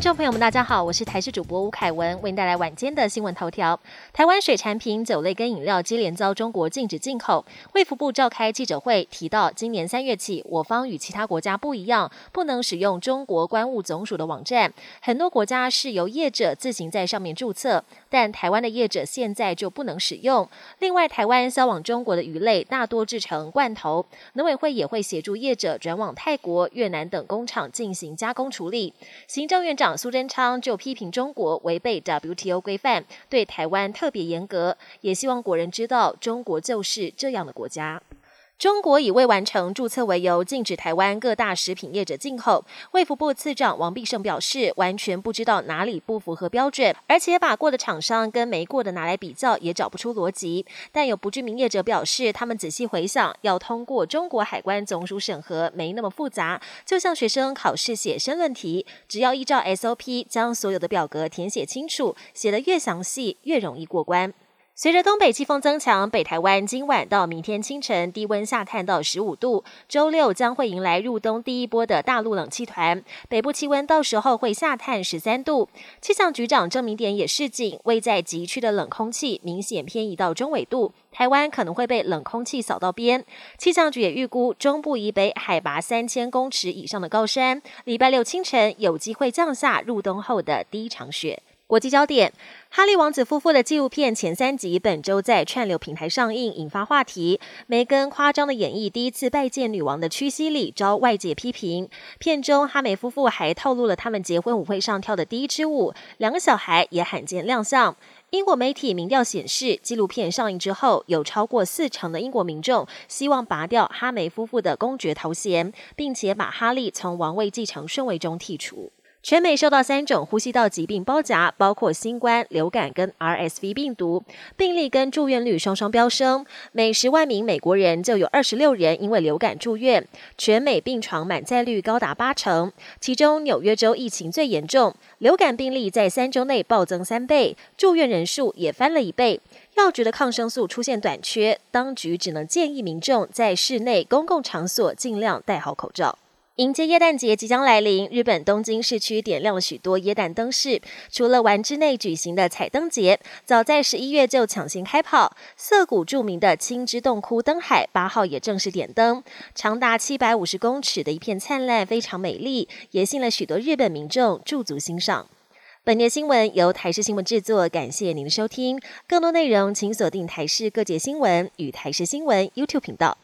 众朋友们，大家好，我是台视主播吴凯文，为您带来晚间的新闻头条。台湾水产品、酒类跟饮料接连遭中国禁止进口。卫福部召开记者会，提到今年三月起，我方与其他国家不一样，不能使用中国关务总署的网站，很多国家是由业者自行在上面注册，但台湾的业者现在就不能使用。另外，台湾销往中国的鱼类大多制成罐头，农委会也会协助业者转往泰国、越南等工厂进行加工处理。行政院长苏贞昌就批评中国违背 WTO 规范，对台湾特别严格，也希望国人知道，中国就是这样的国家。中国以未完成注册为由，禁止台湾各大食品业者进口。卫福部次长王必胜表示，完全不知道哪里不符合标准，而且把过的厂商跟没过的拿来比较，也找不出逻辑。但有不知名业者表示，他们仔细回想，要通过中国海关总署审核没那么复杂，就像学生考试写申论题，只要依照 SOP 将所有的表格填写清楚，写得越详细，越容易过关。随着东北季风增强，北台湾今晚到明天清晨低温下探到十五度。周六将会迎来入冬第一波的大陆冷气团，北部气温到时候会下探十三度。气象局长郑明典也示警，位在极区的冷空气明显偏移到中纬度，台湾可能会被冷空气扫到边。气象局也预估，中部以北海拔三千公尺以上的高山，礼拜六清晨有机会降下入冬后的第一场雪。国际焦点：哈利王子夫妇的纪录片前三集本周在串流平台上映，引发话题。梅根夸张的演绎第一次拜见女王的屈膝礼遭外界批评。片中哈梅夫妇还透露了他们结婚舞会上跳的第一支舞，两个小孩也罕见亮相。英国媒体民调显示，纪录片上映之后，有超过四成的英国民众希望拔掉哈梅夫妇的公爵头衔，并且把哈利从王位继承顺位中剔除。全美受到三种呼吸道疾病包夹，包括新冠、流感跟 RSV 病毒，病例跟住院率双双飙升。每十万名美国人就有二十六人因为流感住院，全美病床满载率高达八成。其中纽约州疫情最严重，流感病例在三周内暴增三倍，住院人数也翻了一倍。药局的抗生素出现短缺，当局只能建议民众在室内公共场所尽量戴好口罩。迎接耶诞节即将来临，日本东京市区点亮了许多耶诞灯饰。除了丸之内举行的彩灯节，早在十一月就抢先开跑。涩谷著名的青之洞窟灯海八号也正式点灯，长达七百五十公尺的一片灿烂，非常美丽，也吸引了许多日本民众驻足欣赏。本节新闻由台视新闻制作，感谢您的收听。更多内容请锁定台视各界新闻与台视新闻 YouTube 频道。